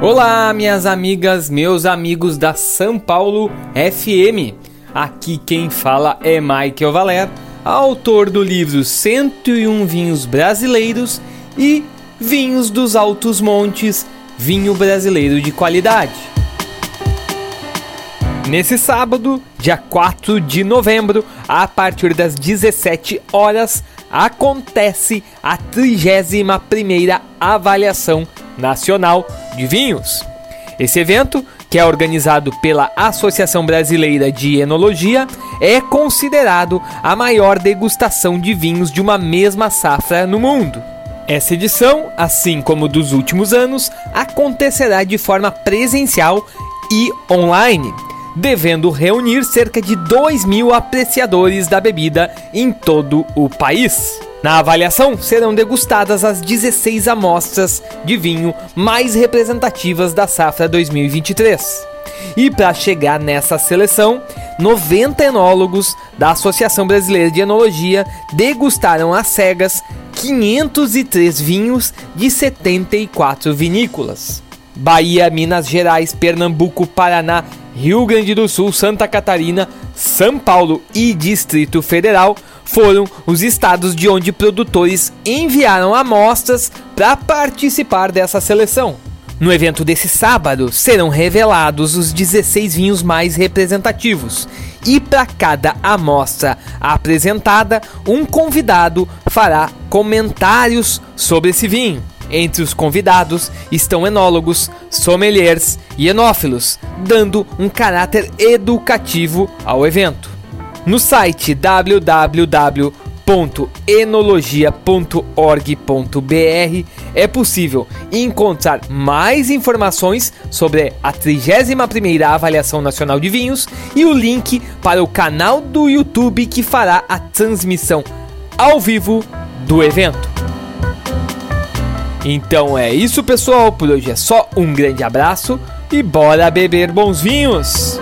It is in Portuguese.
Olá, minhas amigas, meus amigos da São Paulo FM. Aqui quem fala é Michael Valer, autor do livro 101 Vinhos Brasileiros e Vinhos dos Altos Montes, vinho brasileiro de qualidade. Nesse sábado, dia 4 de novembro, a partir das 17 horas, acontece a 31ª avaliação nacional de vinhos. Esse evento, que é organizado pela Associação Brasileira de Enologia, é considerado a maior degustação de vinhos de uma mesma safra no mundo. Essa edição, assim como dos últimos anos, acontecerá de forma presencial e online, devendo reunir cerca de 2 mil apreciadores da bebida em todo o país. Na avaliação serão degustadas as 16 amostras de vinho mais representativas da safra 2023. E para chegar nessa seleção, 90 enólogos da Associação Brasileira de Enologia degustaram às cegas 503 vinhos de 74 vinícolas. Bahia, Minas Gerais, Pernambuco, Paraná, Rio Grande do Sul, Santa Catarina, São Paulo e Distrito Federal foram os estados de onde produtores enviaram amostras para participar dessa seleção. No evento desse sábado serão revelados os 16 vinhos mais representativos, e para cada amostra apresentada, um convidado fará comentários sobre esse vinho. Entre os convidados estão enólogos, sommeliers e enófilos, dando um caráter educativo ao evento. No site www.enologia.org.br é possível encontrar mais informações sobre a 31ª Avaliação Nacional de Vinhos e o link para o canal do YouTube que fará a transmissão ao vivo do evento. Então é isso, pessoal. Por hoje é só um grande abraço e bora beber bons vinhos!